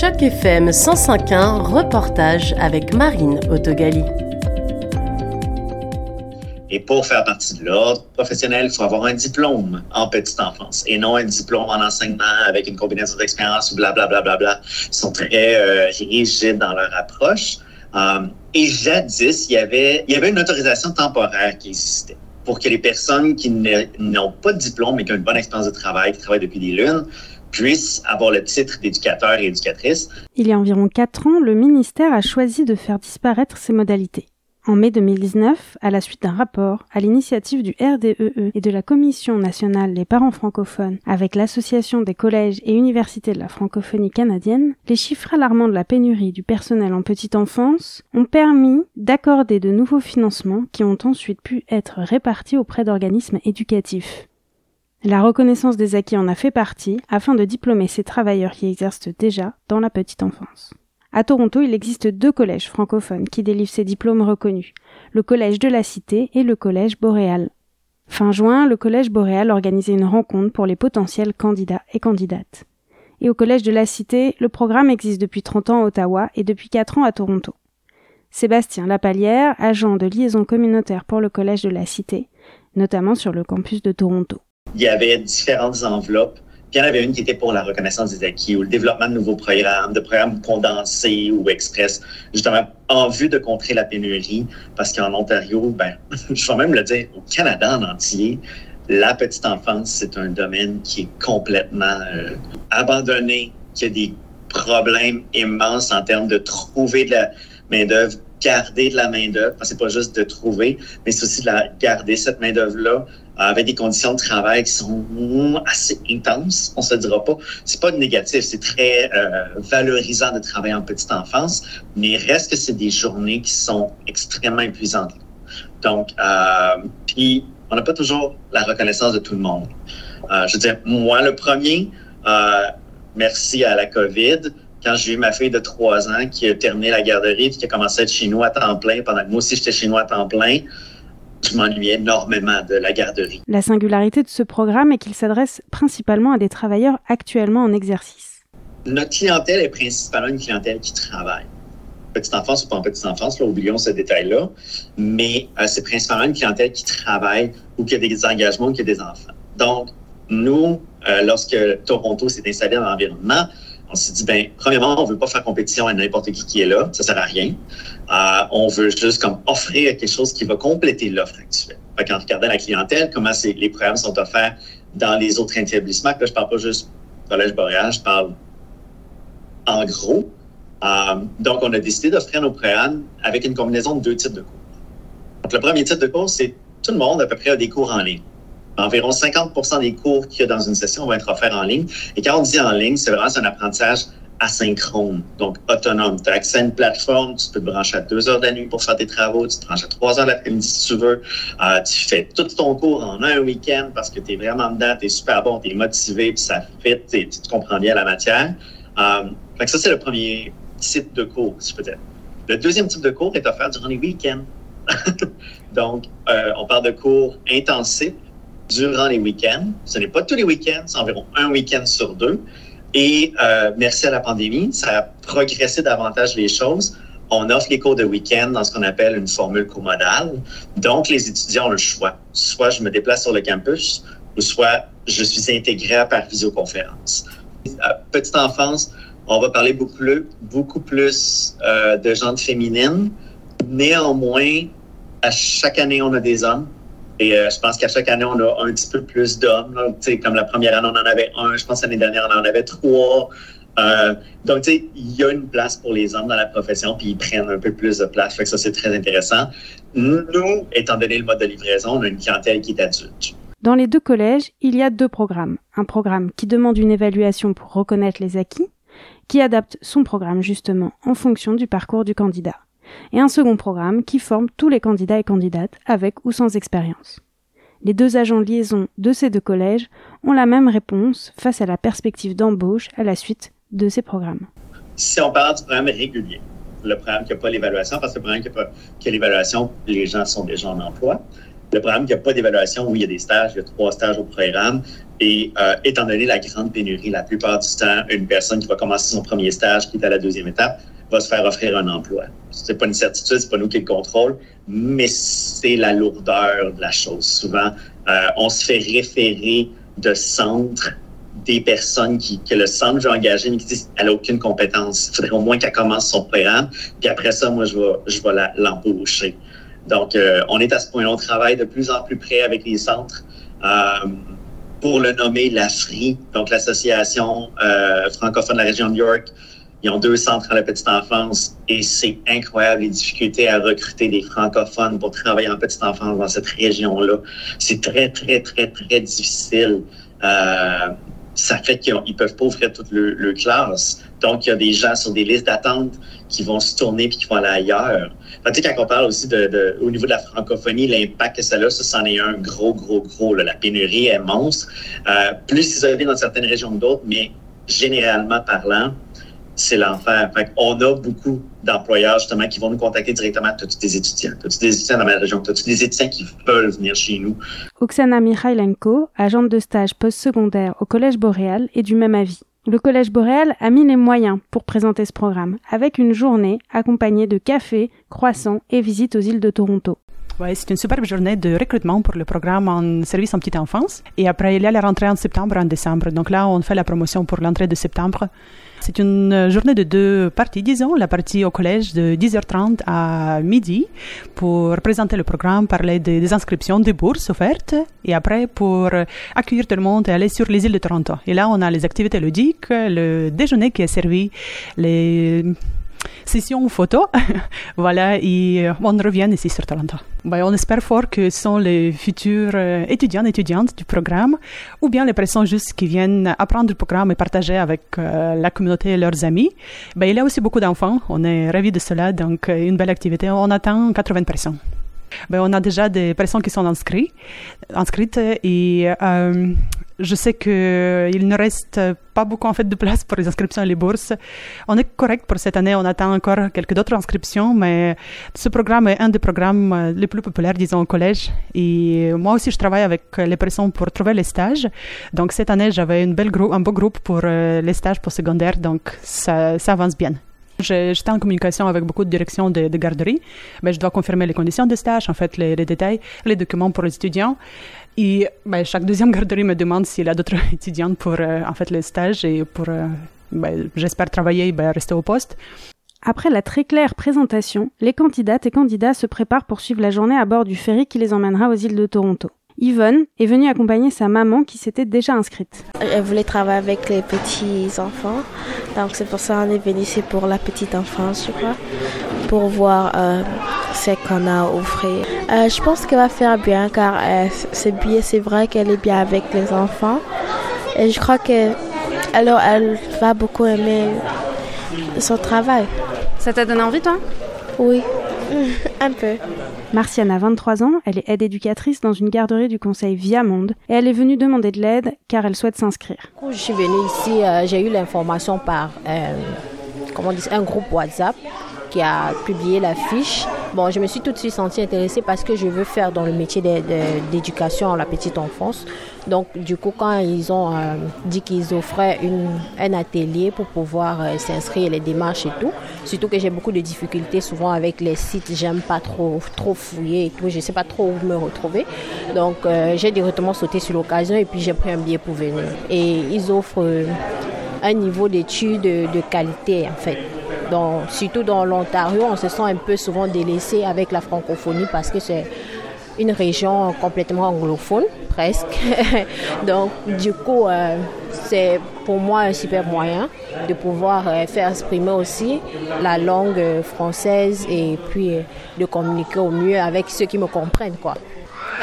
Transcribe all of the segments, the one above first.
Choc FM 105.1, reportage avec Marine Autogali. Et pour faire partie de l'ordre professionnel, il faut avoir un diplôme en petite enfance et non un diplôme en enseignement avec une combinaison d'expérience ou blablabla. Bla, bla, bla, Ils sont très euh, rigides dans leur approche. Euh, et jadis, il y, avait, il y avait une autorisation temporaire qui existait pour que les personnes qui n'ont pas de diplôme mais qui ont une bonne expérience de travail, qui travaillent depuis des lunes, Il y a environ quatre ans, le ministère a choisi de faire disparaître ces modalités. En mai 2019, à la suite d'un rapport à l'initiative du RDEE e et de la Commission nationale des parents francophones avec l'Association des collèges et universités de la francophonie canadienne, les chiffres alarmants de la pénurie du personnel en petite enfance ont permis d'accorder de nouveaux financements qui ont ensuite pu être répartis auprès d'organismes éducatifs. La reconnaissance des acquis en a fait partie afin de diplômer ces travailleurs qui exercent déjà dans la petite enfance. À Toronto, il existe deux collèges francophones qui délivrent ces diplômes reconnus, le Collège de la Cité et le Collège Boréal. Fin juin, le Collège Boréal organisait une rencontre pour les potentiels candidats et candidates. Et au Collège de la Cité, le programme existe depuis 30 ans à Ottawa et depuis 4 ans à Toronto. Sébastien Lapallière, agent de liaison communautaire pour le Collège de la Cité, notamment sur le campus de Toronto il y avait différentes enveloppes. Puis il y en avait une qui était pour la reconnaissance des acquis ou le développement de nouveaux programmes, de programmes condensés ou express, justement en vue de contrer la pénurie. Parce qu'en Ontario, ben, je vais même le dire, au Canada en entier, la petite enfance, c'est un domaine qui est complètement euh, abandonné, qui a des problèmes immenses en termes de trouver de la main-d'œuvre, garder de la main-d'œuvre. C'est pas juste de trouver, mais c'est aussi de la garder cette main-d'œuvre-là avec des conditions de travail qui sont assez intenses, on se dira pas. C'est pas négatif, c'est très euh, valorisant de travailler en petite enfance, mais reste que c'est des journées qui sont extrêmement épuisantes. Donc, euh, puis on n'a pas toujours la reconnaissance de tout le monde. Euh, je veux dire, moi, le premier, euh, merci à la COVID, quand j'ai eu ma fille de trois ans qui a terminé la garderie et qui a commencé à être chez nous à temps plein, pendant que moi aussi j'étais chez nous à temps plein, je m'ennuyais énormément de la garderie. La singularité de ce programme est qu'il s'adresse principalement à des travailleurs actuellement en exercice. Notre clientèle est principalement une clientèle qui travaille. Petite enfance ou pas en petite enfance, là, oublions ce détail-là, mais euh, c'est principalement une clientèle qui travaille ou qui a des engagements ou qui a des enfants. Donc, nous, euh, lorsque Toronto s'est installé dans l'environnement, on s'est dit, ben, premièrement, on veut pas faire compétition à n'importe qui qui est là, ça sert à rien. Euh, on veut juste comme offrir quelque chose qui va compléter l'offre actuelle. Fait qu'en regardant la clientèle, comment les programmes sont offerts dans les autres établissements, là, je parle pas juste Collège Boréal, je parle en gros. Euh, donc, on a décidé d'offrir nos programmes avec une combinaison de deux types de cours. Donc, le premier type de cours, c'est tout le monde à peu près a des cours en ligne. Environ 50% des cours qu'il y a dans une session vont être offerts en ligne. Et quand on dit en ligne, c'est vraiment un apprentissage asynchrone, donc autonome. Tu as accès à une plateforme, tu peux te brancher à deux heures de la nuit pour faire tes travaux, tu te branches à trois heures de l'après-midi si tu veux. Euh, tu fais tout ton cours en un week-end parce que tu es vraiment dedans, tu es super bon, tu es motivé, puis ça fit, tu comprends bien la matière. Euh, fait ça, c'est le premier type de cours, si peut-être. Le deuxième type de cours est offert durant les week-ends. donc, euh, on parle de cours intensifs durant les week-ends. Ce n'est pas tous les week-ends, c'est environ un week-end sur deux. Et euh, merci à la pandémie, ça a progressé davantage les choses. On offre les cours de week-end dans ce qu'on appelle une formule comodale. Donc, les étudiants ont le choix. Soit je me déplace sur le campus, ou soit je suis intégré par visioconférence. petite enfance, on va parler beaucoup plus, beaucoup plus euh, de genre féminine. Néanmoins, à chaque année, on a des hommes. Et euh, je pense qu'à chaque année, on a un petit peu plus d'hommes. Comme la première année, on en avait un. Je pense l'année dernière, on en avait trois. Euh, donc, tu sais, il y a une place pour les hommes dans la profession, puis ils prennent un peu plus de place. Fait que ça, c'est très intéressant. Nous, étant donné le mode de livraison, on a une clientèle qui est adulte. Dans les deux collèges, il y a deux programmes. Un programme qui demande une évaluation pour reconnaître les acquis, qui adapte son programme justement en fonction du parcours du candidat et un second programme qui forme tous les candidats et candidates avec ou sans expérience. Les deux agents liaison de ces deux collèges ont la même réponse face à la perspective d'embauche à la suite de ces programmes. Si on parle du programme régulier, le programme qui n'a pas l'évaluation, parce que le programme qui a, l'évaluation, les gens sont déjà en emploi. Le programme qui n'a pas d'évaluation, où il y a des stages, il y a trois stages au programme. Et euh, étant donné la grande pénurie, la plupart du temps, une personne qui va commencer son premier stage, qui est à la deuxième étape, va se faire offrir un emploi. C'est pas une certitude, c'est pas nous qui le contrôle, mais c'est la lourdeur de la chose. Souvent, euh, on se fait référer de centres des personnes qui, que le centre veut engager, mais qui disent qu'elle n'a aucune compétence. Il faudrait au moins qu'elle commence son programme, puis après ça, moi, je vais, je vais l'embaucher. Donc, euh, on est à ce point-là. On travaille de plus en plus près avec les centres. Euh, pour le nommer l'AFRI, donc l'Association euh, francophone de la région de New York, ils ont deux centres à la petite enfance et c'est incroyable les difficultés à recruter des francophones pour travailler en petite enfance dans cette région-là. C'est très, très, très, très difficile. Euh, ça fait qu'ils peuvent pas ouvrir toute le, le, classe. Donc, il y a des gens sur des listes d'attente qui vont se tourner puis qui vont aller ailleurs. Enfin, tu quand on parle aussi de, de, au niveau de la francophonie, l'impact que ça a, ça, c'en est un gros, gros, gros. La pénurie est monstre. Euh, plus isolée dans certaines régions que d'autres, mais généralement parlant, c'est l'enfer. On a beaucoup d'employeurs, justement, qui vont nous contacter directement. As-tu des étudiants? As-tu des étudiants dans ma région? As-tu des étudiants qui veulent venir chez nous? Oksana Mikhailenko, agente de stage postsecondaire au Collège Boréal, est du même avis. Le Collège Boréal a mis les moyens pour présenter ce programme, avec une journée accompagnée de café, croissants et visites aux îles de Toronto. Ouais, c'est une superbe journée de recrutement pour le programme en service en petite enfance. Et après, il y a la rentrée en septembre, en décembre. Donc là, on fait la promotion pour l'entrée de septembre. C'est une journée de deux parties, disons. La partie au collège de 10h30 à midi pour présenter le programme, parler des, des, inscriptions, des bourses offertes et après pour accueillir tout le monde et aller sur les îles de Toronto. Et là, on a les activités ludiques, le déjeuner qui est servi, les session photo. voilà, et euh, on revient ici sur Toronto. Ben, on espère fort que ce sont les futurs euh, étudiants et étudiantes du programme ou bien les personnes juste qui viennent apprendre le programme et partager avec euh, la communauté et leurs amis. Ben, il y a aussi beaucoup d'enfants. On est ravis de cela. Donc, une belle activité. On attend 80 personnes. Ben, on a déjà des personnes qui sont inscrites, inscrites et euh, je sais qu'il ne reste pas beaucoup en fait de place pour les inscriptions et les bourses. On est correct pour cette année, on attend encore quelques autres inscriptions, mais ce programme est un des programmes les plus populaires, disons, au collège. Et moi aussi, je travaille avec les personnes pour trouver les stages. Donc cette année, j'avais un beau groupe pour euh, les stages pour secondaire, donc ça avance bien. J'étais en communication avec beaucoup de directions de, de garderies, mais je dois confirmer les conditions de stage, en fait, les, les détails, les documents pour les étudiants. Et ben, chaque deuxième garderie me demande s'il y a d'autres étudiants pour euh, en fait le stage et pour, euh, ben, j'espère travailler et ben, rester au poste. Après la très claire présentation, les candidates et candidats se préparent pour suivre la journée à bord du ferry qui les emmènera aux îles de Toronto. Yvonne est venue accompagner sa maman qui s'était déjà inscrite. Elle voulait travailler avec les petits enfants, donc c'est pour ça qu'on est venu ici pour la petite enfance, je crois, pour voir euh, ce qu'on a offert. Euh, je pense qu'elle va faire bien car euh, c'est bien, c'est vrai qu'elle est bien avec les enfants et je crois que alors elle va beaucoup aimer son travail. Ça t'a donné envie toi? Oui, un peu. Martiane a 23 ans, elle est aide-éducatrice dans une garderie du conseil Via Monde et elle est venue demander de l'aide car elle souhaite s'inscrire. Quand je suis venue ici, euh, j'ai eu l'information par euh, comment un groupe WhatsApp qui a publié la fiche. Bon, je me suis tout de suite sentie intéressée parce que je veux faire dans le métier d'éducation à la petite enfance. Donc, du coup, quand ils ont euh, dit qu'ils offraient un atelier pour pouvoir euh, s'inscrire, les démarches et tout, surtout que j'ai beaucoup de difficultés souvent avec les sites, j'aime pas trop, trop fouiller et tout, je sais pas trop où me retrouver. Donc, euh, j'ai directement sauté sur l'occasion et puis j'ai pris un billet pour venir. Et ils offrent un niveau d'études de, de qualité, en fait. Surtout dans l'Ontario, on se sent un peu souvent délaissé avec la francophonie parce que c'est une région complètement anglophone, presque. Donc, du coup, euh, c'est pour moi un super moyen de pouvoir euh, faire exprimer aussi la langue française et puis euh, de communiquer au mieux avec ceux qui me comprennent, quoi.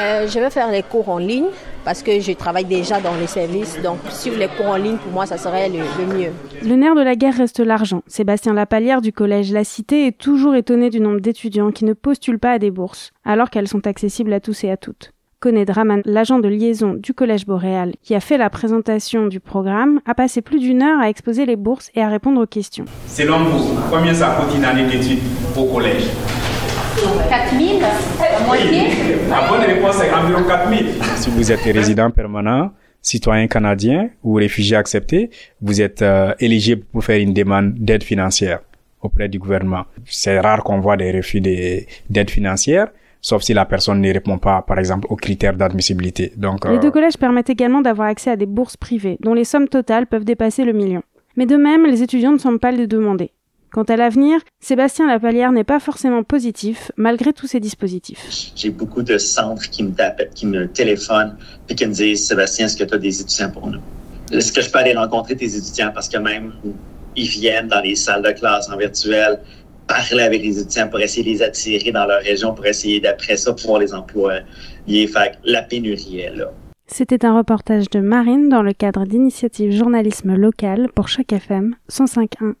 Euh, je vais faire les cours en ligne parce que je travaille déjà dans les services. Donc, suivre les cours en ligne, pour moi, ça serait le, le mieux. Le nerf de la guerre reste l'argent. Sébastien Lapallière du collège La Cité est toujours étonné du nombre d'étudiants qui ne postulent pas à des bourses, alors qu'elles sont accessibles à tous et à toutes. Conné Draman, l'agent de liaison du Collège Boréal, qui a fait la présentation du programme, a passé plus d'une heure à exposer les bourses et à répondre aux questions. Selon vous, combien ça coûte une année d'études au collège 4 000 La moitié La bonne réponse est environ 4 000. Si vous êtes résident permanent, citoyen canadien ou réfugié accepté, vous êtes euh, éligible pour faire une demande d'aide financière auprès du gouvernement. C'est rare qu'on voit des refus d'aide financière, sauf si la personne ne répond pas, par exemple, aux critères d'admissibilité. Donc, Les deux collèges permettent également d'avoir accès à des bourses privées, dont les sommes totales peuvent dépasser le million. Mais de même, les étudiants ne semblent pas les demander. Quant à l'avenir, Sébastien Lapalière n'est pas forcément positif, malgré tous ces dispositifs. J'ai beaucoup de centres qui me tapent, qui me téléphonent, et qui me disent Sébastien, est-ce que tu as des étudiants pour nous? Est-ce que je peux aller rencontrer tes étudiants? Parce que même ils viennent dans les salles de classe en virtuel, parler avec les étudiants pour essayer de les attirer dans leur région, pour essayer d'après ça pouvoir les employer. Fait la pénurie est là. C'était un reportage de Marine dans le cadre d'initiative journalisme local pour chaque FM 105.1.